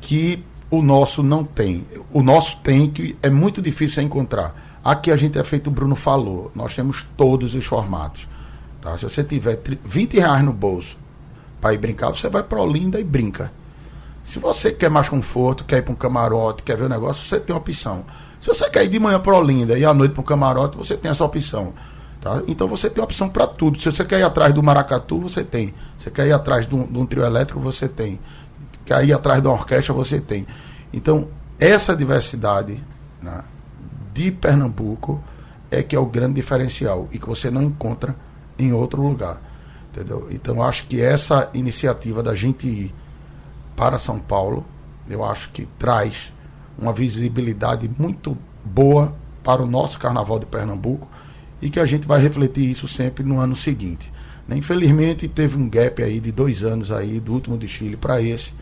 que o nosso não tem. O nosso tem que é muito difícil encontrar. Aqui a gente é feito o Bruno falou, nós temos todos os formatos. Tá? Se você tiver tri- 20 reais no bolso para ir brincar, você vai para Olinda e brinca. Se você quer mais conforto, quer ir para um camarote, quer ver o negócio, você tem opção. Se você quer ir de manhã para Olinda e à noite para um camarote, você tem essa opção. Tá? Então você tem opção para tudo. Se você quer ir atrás do maracatu, você tem. Se você quer ir atrás de um, de um trio elétrico, você tem. que aí atrás da orquestra você tem. Então, essa diversidade né, de Pernambuco é que é o grande diferencial e que você não encontra em outro lugar. Entendeu? Então, acho que essa iniciativa da gente ir para São Paulo, eu acho que traz uma visibilidade muito boa para o nosso Carnaval de Pernambuco e que a gente vai refletir isso sempre no ano seguinte. Né? Infelizmente teve um gap aí de dois anos aí do último desfile para esse,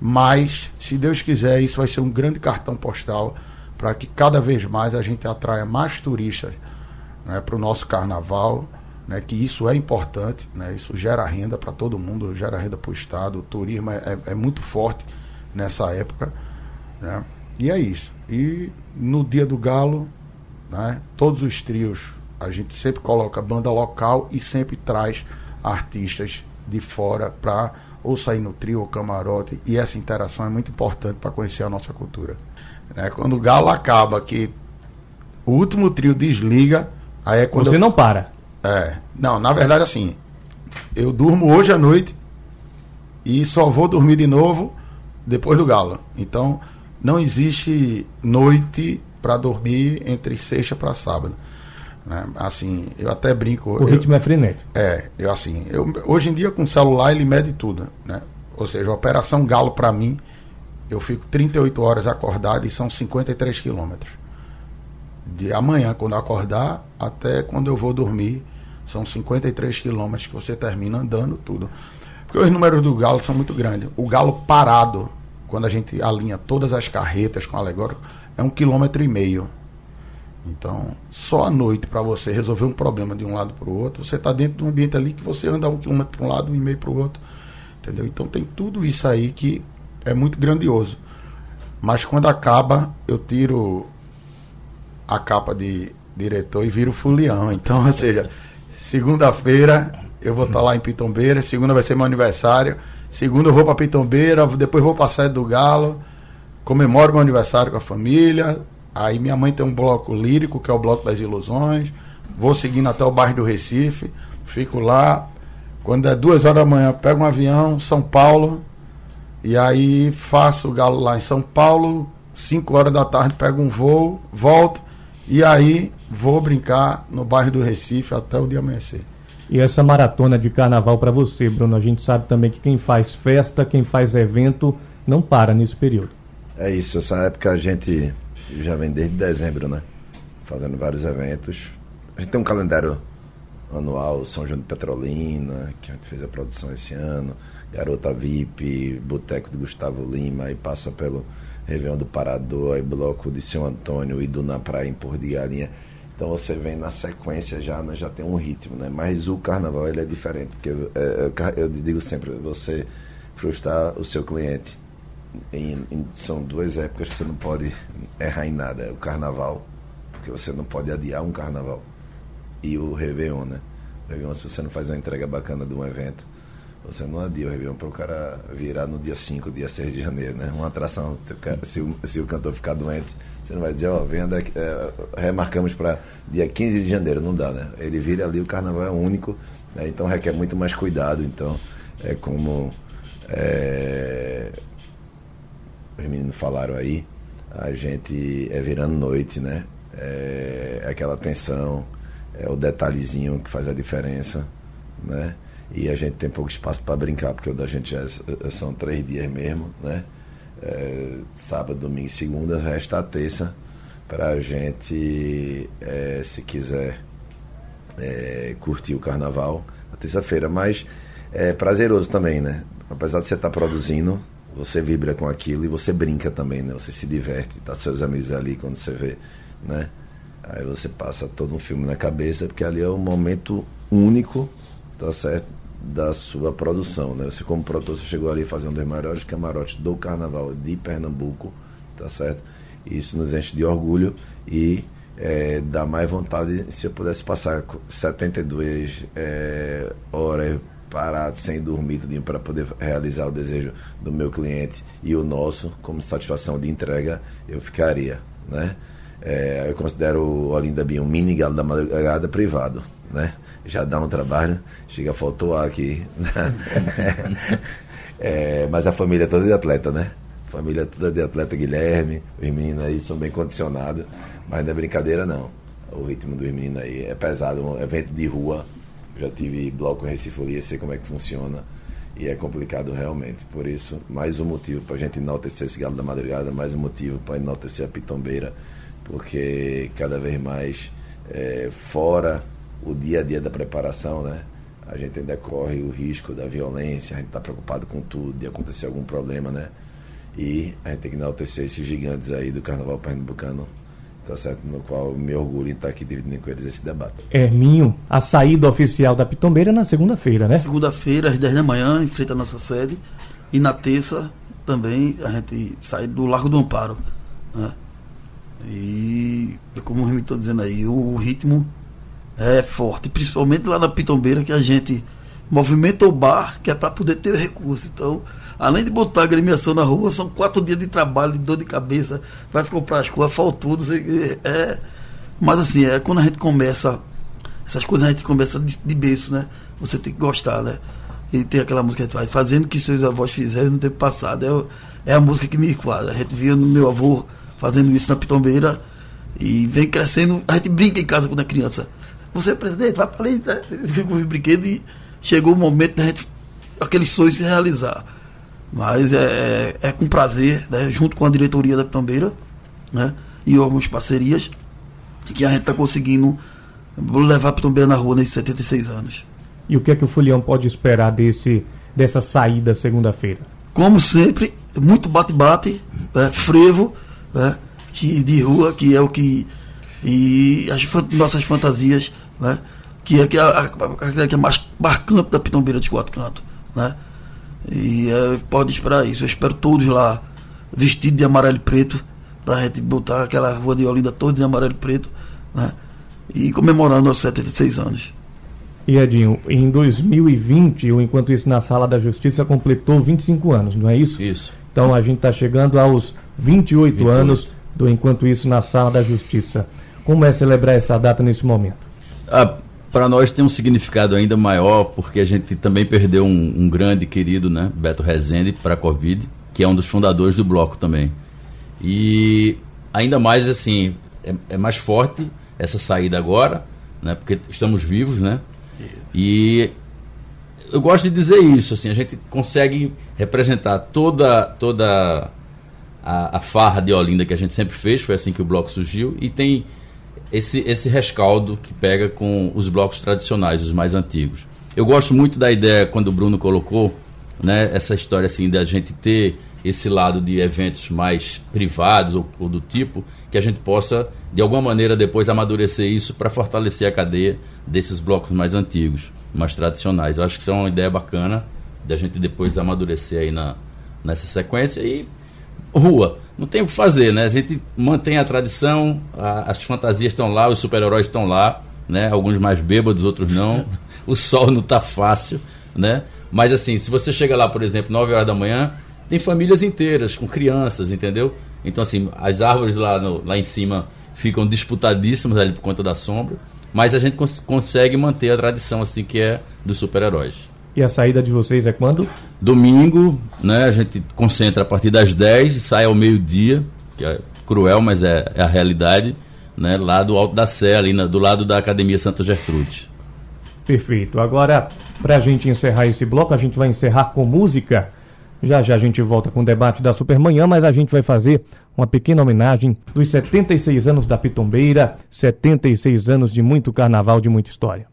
mas se Deus quiser isso vai ser um grande cartão postal para que cada vez mais a gente atraia mais turistas né, para o nosso carnaval, né, que isso é importante, né, isso gera renda para todo mundo, gera renda para o Estado, o turismo é, é, muito forte nessa época. Né, e é isso. E no dia do Galo, né, todos os trios, a gente sempre coloca banda local e sempre traz artistas de fora para ou sair no trio ou camarote, e essa interação é muito importante para conhecer a nossa cultura. Né? Quando o galo acaba, que o último trio desliga, aí é quando. Você eu... não para. É. Não, na verdade, assim, eu durmo hoje à noite e só vou dormir de novo depois do galo. Então, não existe noite para dormir entre sexta para sábado. Né? Assim, eu até brinco. O ritmo é frenético. É, eu assim, eu, hoje em dia com o celular ele mede tudo, né? Ou seja, a operação galo para mim eu fico 38 horas acordado e são 53 quilômetros. De amanhã, quando acordar, até quando eu vou dormir, são 53 quilômetros que você termina andando tudo. Porque os números do galo são muito grandes. O galo parado, quando a gente alinha todas as carretas com alegórico, é um quilômetro e meio. Então, só à noite para você resolver um problema de um lado para o outro, você está dentro de um ambiente ali que você anda um quilômetro para um lado, um e meio para o outro. Entendeu? Então tem tudo isso aí que é muito grandioso. Mas quando acaba, eu tiro a capa de diretor e viro fulião. Então, ou seja, segunda-feira eu vou estar lá em Pitombeira, segunda vai ser meu aniversário, segunda eu vou para Pitombeira, depois vou para a sede do Galo, comemoro meu aniversário com a família. Aí minha mãe tem um bloco lírico, que é o Bloco das Ilusões. Vou seguindo até o bairro do Recife, fico lá. Quando é duas horas da manhã, pego um avião, São Paulo, e aí faço o galo lá em São Paulo, 5 horas da tarde pego um voo, volto e aí vou brincar no bairro do Recife até o dia amanhecer. E essa maratona de carnaval para você, Bruno, a gente sabe também que quem faz festa, quem faz evento, não para nesse período. É isso, essa época a gente já vem desde dezembro, né? Fazendo vários eventos. A gente tem um calendário anual, São João de Petrolina, que a gente fez a produção esse ano. Garota VIP, Boteco de Gustavo Lima, aí passa pelo Réveillon do Parador, aí Bloco de São Antônio e do Na Praia em Por de Galinha. Então você vem na sequência já, né, já tem um ritmo, né? Mas o carnaval ele é diferente, porque é, eu digo sempre, você frustrar o seu cliente. Em, em, são duas épocas que você não pode errar em nada. É o carnaval, porque você não pode adiar um carnaval. E o Réveillon, né? O Réveillon, se você não faz uma entrega bacana de um evento, você não adia o Réveillon para o cara virar no dia 5, dia 6 de janeiro, né? Uma atração, se o, se o, se o cantor ficar doente, você não vai dizer, ó, oh, venda, é, remarcamos para dia 15 de janeiro, não dá, né? Ele vira ali, o carnaval é único, né? então requer muito mais cuidado, então é como é, os meninos falaram aí, a gente é virando noite, né? É, é aquela tensão, é o detalhezinho que faz a diferença, né? e a gente tem pouco espaço para brincar, porque o da gente já é, são três dias mesmo, né? É, sábado, domingo e segunda, resta a terça para a gente, é, se quiser, é, curtir o carnaval, a terça-feira. Mas é prazeroso também, né? Apesar de você estar tá produzindo, você vibra com aquilo e você brinca também, né? Você se diverte, tá seus amigos ali quando você vê, né? Aí você passa todo um filme na cabeça, porque ali é um momento único, tá certo? da sua produção. Né? Você, como produtor, você chegou ali fazendo um dos maiores camarotes do carnaval de Pernambuco, tá certo? Isso nos enche de orgulho e é, dá mais vontade se eu pudesse passar 72 é, horas parado, sem dormir, para poder realizar o desejo do meu cliente e o nosso, como satisfação de entrega, eu ficaria, né? É, eu considero o Olinda Bia um mini galo da madrugada privado, né? já dá um trabalho, chega a faltar aqui. É, mas a família é toda de atleta, né? Família é toda de atleta Guilherme, os meninos aí são bem condicionados, mas não é brincadeira não. O ritmo dos meninos aí é pesado, um evento de rua. Já tive bloco em Recife Folia, sei como é que funciona. E é complicado realmente. Por isso, mais um motivo para a gente enaltecer esse galo da madrugada, mais um motivo para enaltecer a pitombeira, porque cada vez mais é, fora o dia a dia da preparação, né? A gente ainda corre o risco da violência, a gente está preocupado com tudo, de acontecer algum problema, né? E a gente tem que enaltecer esses gigantes aí do carnaval pernambucano, tá certo? No qual me orgulho em estar aqui dividindo com eles esse debate. Herminho, a saída oficial da Pitombeira é na segunda-feira, né? Segunda-feira, às 10 da manhã, em frente à nossa sede. E na terça também a gente sai do Largo do Amparo. Né? E como eu estou dizendo aí, o ritmo é forte, principalmente lá na Pitombeira, que a gente movimenta o bar, que é para poder ter recurso. Então, além de botar a agremiação na rua, são quatro dias de trabalho, de dor de cabeça, vai comprar as coisas, faltou, não sei que. É, mas assim, é quando a gente começa, essas coisas a gente começa de, de berço, né? Você tem que gostar, né? E tem aquela música que a gente faz, fazendo o que seus avós fizeram no tempo passado. É, é a música que me enquadra. A gente via no meu avô fazendo isso na pitombeira e vem crescendo. A gente brinca em casa quando é criança. Você é presidente, vai para ali, né? com os brinquedos e chegou o momento da gente, aquele sonho se realizar. Mas é, é, é com prazer, né? junto com a diretoria da pitombeira né? e algumas parcerias, que a gente está conseguindo levar a pitombeira na rua nesses 76 anos. E o que é que o Folião pode esperar desse, dessa saída segunda-feira? como sempre, muito bate-bate, né, frevo, né, que, de rua, que é o que. E as nossas fantasias, né, que é, que é a, a- que é mais marcante da Pitombeira dos Quatro Cantos. Né, e é, pode esperar isso. Eu espero todos lá vestidos de amarelo e preto, pra gente botar aquela rua de Olinda toda de amarelo e preto, né, e comemorando os 76 anos. E Edinho, em 2020, o Enquanto Isso na Sala da Justiça completou 25 anos, não é isso? Isso. Então a gente está chegando aos 28, 28. anos do Enquanto Isso na Sala da Justiça. Como é celebrar essa data nesse momento? Ah, para nós tem um significado ainda maior, porque a gente também perdeu um, um grande querido, né, Beto Rezende, para a Covid, que é um dos fundadores do bloco também. E ainda mais assim, é, é mais forte essa saída agora, né, porque estamos vivos, né? E eu gosto de dizer isso, assim, a gente consegue representar toda toda a, a farra de Olinda que a gente sempre fez, foi assim que o bloco surgiu, e tem esse, esse rescaldo que pega com os blocos tradicionais, os mais antigos. Eu gosto muito da ideia, quando o Bruno colocou, né, essa história assim, da gente ter esse lado de eventos mais privados ou, ou do tipo, que a gente possa, de alguma maneira, depois amadurecer isso para fortalecer a cadeia desses blocos mais antigos, mais tradicionais. Eu acho que isso é uma ideia bacana da gente depois amadurecer aí na, nessa sequência e rua. Não tem o que fazer, né? A gente mantém a tradição, a- as fantasias estão lá, os super-heróis estão lá, né? Alguns mais bêbados, outros não. O sol não tá fácil, né? Mas assim, se você chega lá, por exemplo, 9 horas da manhã, tem famílias inteiras, com crianças, entendeu? Então, assim, as árvores lá, no- lá em cima ficam disputadíssimas ali por conta da sombra, mas a gente cons- consegue manter a tradição, assim, que é dos super-heróis. E a saída de vocês é quando? Domingo, né, a gente concentra a partir das 10 e sai ao meio-dia, que é cruel, mas é, é a realidade, né, lá do Alto da Sé, ali na- do lado da Academia Santa Gertrudes. Perfeito. Agora, para a gente encerrar esse bloco, a gente vai encerrar com música. Já já a gente volta com o debate da Supermanhã, mas a gente vai fazer uma pequena homenagem dos 76 anos da Pitombeira, 76 anos de muito carnaval, de muita história.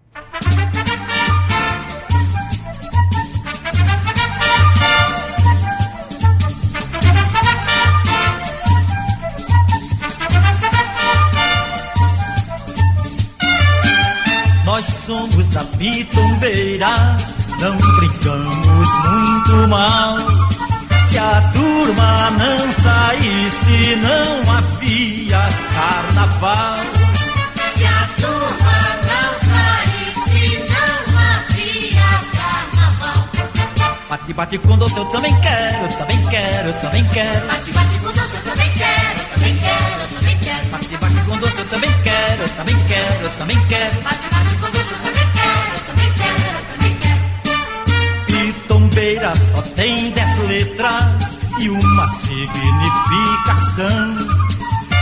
Somos da pitombeira, não brincamos muito mal. Se a turma não saísse, não havia carnaval. Se a turma não saísse, não havia carnaval. Bate, bate com doce, eu também quero, também quero, também quero. Bate, bate com com doce, eu também quero, eu também quero, eu também quero. Bate, bate com doce, eu também quero, eu também quero, eu também quero. Pitombeira só tem dez letras e uma significação.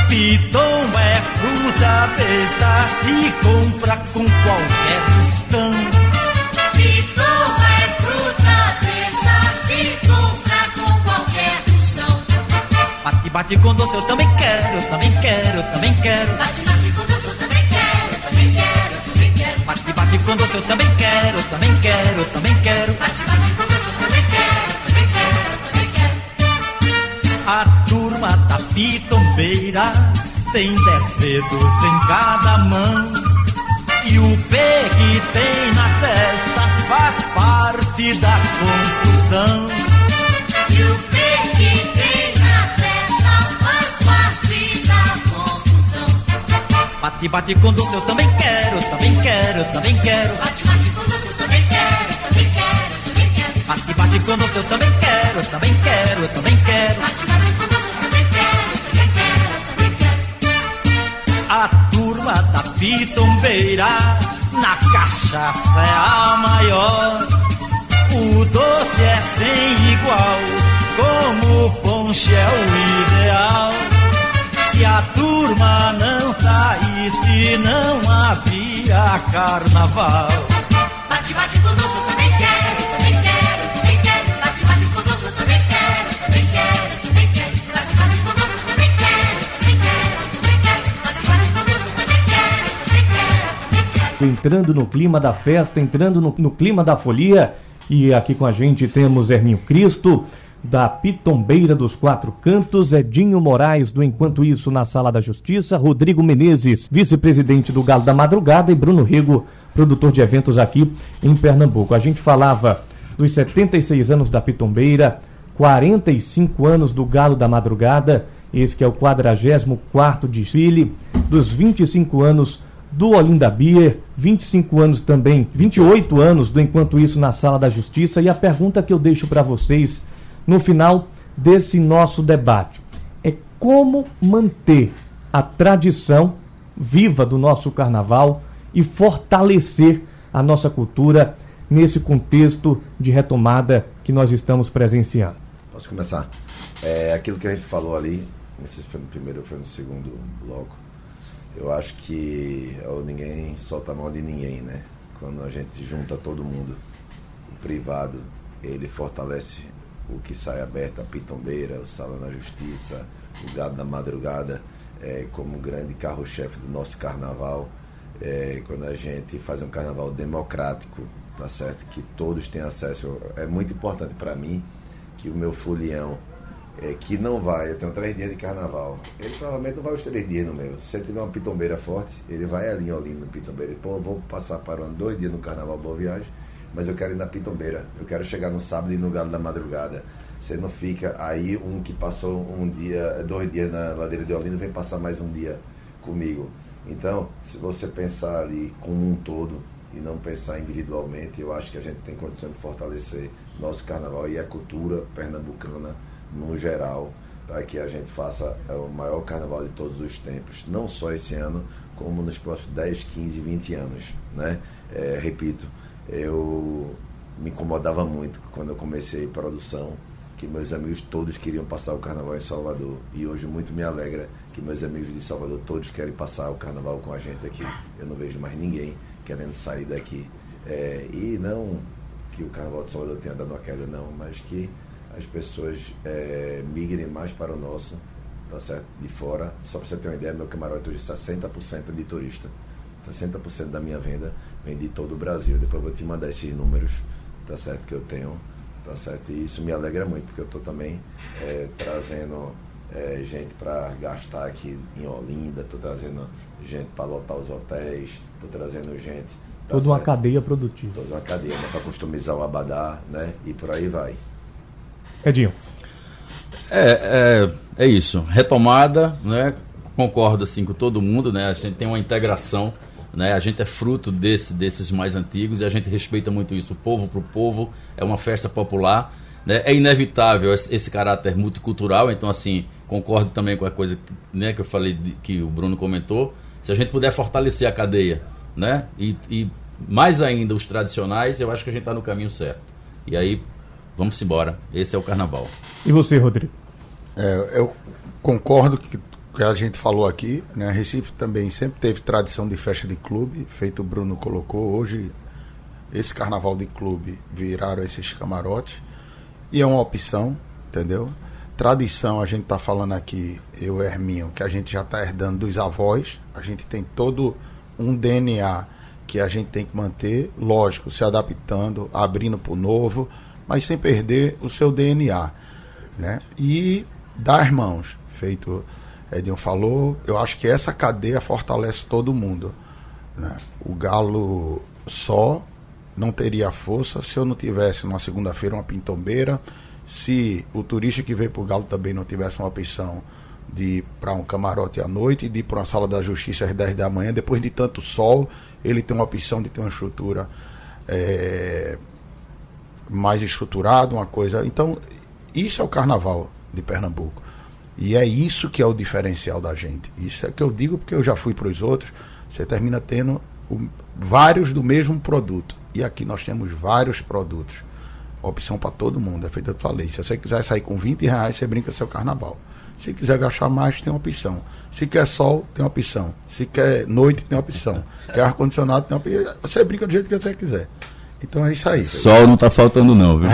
Pitom é fruta besta, se compra com qualquer custão. Bate, bate com doce, eu também quero, eu também quero, eu também quero. Bate, bate com doce, eu também quero, também quero, também quero. Bate, bate com doce, eu também quero, eu também quero, eu também quero. Bate, bate com doce, eu também quero, também quero, também quero. A turma da pitombeira tem dez dedos em cada mão. E o pé que tem na festa faz parte da confusão. E o Bate, bate com doce, eu também quero, também quero, também quero. Bate, bate com doce, eu também quero, também quero, também quero. Bate, bate com doce, eu também quero, também quero, também quero. Bate, bate com doce, eu também quero, também quero, também quero. A turma da pitombeira na cachaça é a maior. O doce é sem igual, como o ponche é o ideal. Se a turma não saísse, não havia carnaval. Bate, bate com doce, eu também quero, também quero, também quero. Bate, bate com doce, eu também quero, também quero, também quero. Bate, bate com doce, eu também quero, também quero, também quero. Bate, bate com doce, eu também quero, também quero, também quero. entrando no clima da festa, entrando no, no clima da folia. E aqui com a gente temos Herminho Cristo, da Pitombeira dos Quatro Cantos, Edinho Moraes, do Enquanto Isso na Sala da Justiça, Rodrigo Menezes, vice-presidente do Galo da Madrugada, e Bruno Rego, produtor de eventos aqui em Pernambuco. A gente falava dos 76 anos da Pitombeira, 45 anos do Galo da Madrugada, esse que é o 44º desfile, dos 25 anos do Olinda Beer, 25 anos também, 28 anos do Enquanto Isso na Sala da Justiça. E a pergunta que eu deixo para vocês no final desse nosso debate é como manter a tradição viva do nosso carnaval e fortalecer a nossa cultura nesse contexto de retomada que nós estamos presenciando. Posso começar? É, aquilo que a gente falou ali, não sei se foi no primeiro ou foi no segundo bloco, eu acho que ó, ninguém solta a mão de ninguém, né? Quando a gente junta todo mundo, o privado, ele fortalece o que sai aberto, a pitombeira, o sala na justiça, o gado da madrugada, é, como grande carro-chefe do nosso carnaval. É, quando a gente faz um carnaval democrático, tá certo? Que todos têm acesso. É muito importante para mim que o meu folião, é, que não vai, eu tenho três dias de carnaval, ele provavelmente não vai os três dias no meu. Se ele tiver uma pitombeira forte, ele vai ali em no pitombeira. Ele, pô, vou passar para um, dois dias no carnaval Boa Viagem, mas eu quero ir na pitombeira. Eu quero chegar no sábado e no galo da madrugada. Você não fica aí um que passou um dia, dois dias na ladeira de Olinda, vem passar mais um dia comigo. Então, se você pensar ali como um todo e não pensar individualmente, eu acho que a gente tem condições de fortalecer nosso carnaval e a cultura pernambucana no geral, para que a gente faça é, o maior carnaval de todos os tempos, não só esse ano, como nos próximos 10, 15, 20 anos. Né? É, repito, eu me incomodava muito quando eu comecei produção, que meus amigos todos queriam passar o carnaval em Salvador. E hoje muito me alegra que meus amigos de Salvador todos querem passar o carnaval com a gente aqui. Eu não vejo mais ninguém querendo sair daqui. É, e não que o carnaval de Salvador tenha dado uma queda, não, mas que as pessoas é, migrem mais para o nosso, tá certo? De fora. Só para você ter uma ideia, meu camarote hoje é 60% de turista. 60% da minha venda vem de todo o Brasil. Depois eu vou te mandar esses números, tá certo? Que eu tenho, tá certo? E isso me alegra muito, porque eu estou também é, trazendo é, gente para gastar aqui em Olinda, estou trazendo gente para lotar os hotéis, estou trazendo gente. tá Toda uma certo? cadeia produtiva. Toda uma cadeia, né? Para customizar o abadá, né? E por aí vai. Edinho. É, é, é isso. Retomada, né? Concordo assim com todo mundo, né? A gente tem uma integração, né? A gente é fruto desse, desses mais antigos e a gente respeita muito isso. O povo pro povo é uma festa popular, né? É inevitável esse, caráter multicultural. Então, assim, concordo também com a coisa, né? Que eu falei que o Bruno comentou. Se a gente puder fortalecer a cadeia, né? E, e mais ainda os tradicionais, eu acho que a gente está no caminho certo. E aí, vamos embora. Esse é o carnaval. E você, Rodrigo? É, eu concordo que que a gente falou aqui, né? Recife também sempre teve tradição de festa de clube, feito o Bruno colocou. Hoje, esse carnaval de clube viraram esses camarotes. E é uma opção, entendeu? Tradição, a gente está falando aqui, eu e Herminho, que a gente já está herdando dos avós. A gente tem todo um DNA que a gente tem que manter, lógico, se adaptando, abrindo para o novo, mas sem perder o seu DNA. Né? E dar mãos, feito Edinho falou, eu acho que essa cadeia fortalece todo mundo. Né? O Galo só não teria força se eu não tivesse numa segunda-feira uma pintombeira, se o turista que veio para o Galo também não tivesse uma opção de ir para um camarote à noite, de ir para uma sala da justiça às 10 da manhã, depois de tanto sol, ele tem uma opção de ter uma estrutura é, mais estruturada, uma coisa. Então, isso é o carnaval de Pernambuco. E é isso que é o diferencial da gente. Isso é que eu digo porque eu já fui para os outros. Você termina tendo o, vários do mesmo produto. E aqui nós temos vários produtos. Opção para todo mundo. É feito eu falei. Se você quiser sair com 20 reais, você brinca seu carnaval. Se quiser gastar mais, tem opção. Se quer sol, tem opção. Se quer noite, tem opção. Quer ar-condicionado, tem opção. Você brinca do jeito que você quiser. Então é isso aí. Sol não tá faltando não, viu?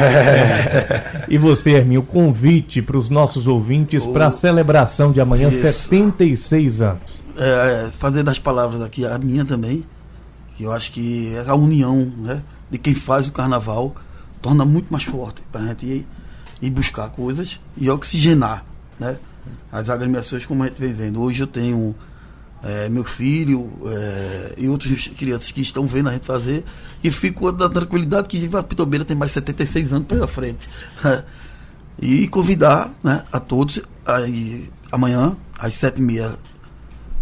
E você, Herminho, o convite para os nossos ouvintes para a celebração de amanhã, Isso. 76 anos. é, fazer das palavras aqui a minha também, que eu acho que essa união né, de quem faz o carnaval torna muito mais forte para a gente ir, ir buscar coisas e oxigenar né, as agremiações como a gente vem vendo. Hoje eu tenho é, meu filho é, e outras crianças que estão vendo a gente fazer e fico da tranquilidade que a Pitombeira tem mais 76 anos pela frente. E convidar né, a todos aí, amanhã, às sete e meia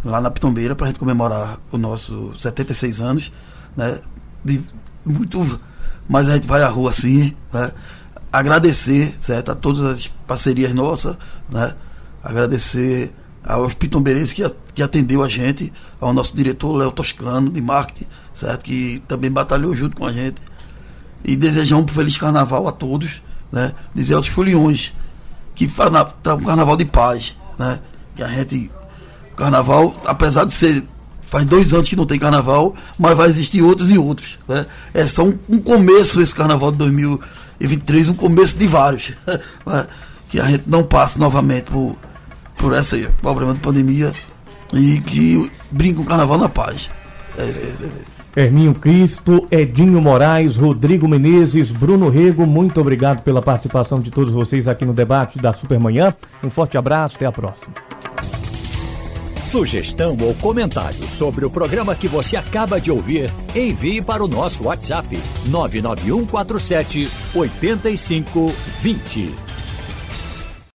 lá na Pitombeira para a gente comemorar o nosso 76 anos, né? De muito, mas a gente vai à rua assim, né? Agradecer, certo, a todas as parcerias nossas, né? Agradecer aos pitombeirenses que, que atendeu a gente, ao nosso diretor Léo Toscano de marketing, certo, que também batalhou junto com a gente. E desejar um feliz carnaval a todos, né? Dizer aos foliões que faz na- tá um carnaval de paz, né? Que a gente carnaval, apesar de ser. Faz dois anos que não tem carnaval, mas vai existir outros e outros. Né? É só um, um começo esse carnaval de 2023, um começo de vários. né? Que a gente não passe novamente por, por esse problema de pandemia e que brinque o carnaval na paz. É isso. Herminho Cristo, Edinho Moraes, Rodrigo Menezes, Bruno Rego, muito obrigado pela participação de todos vocês aqui no debate da Supermanhã. Um forte abraço, até a próxima. Sugestão ou comentário sobre o programa que você acaba de ouvir, envie para o nosso WhatsApp 99147 8520.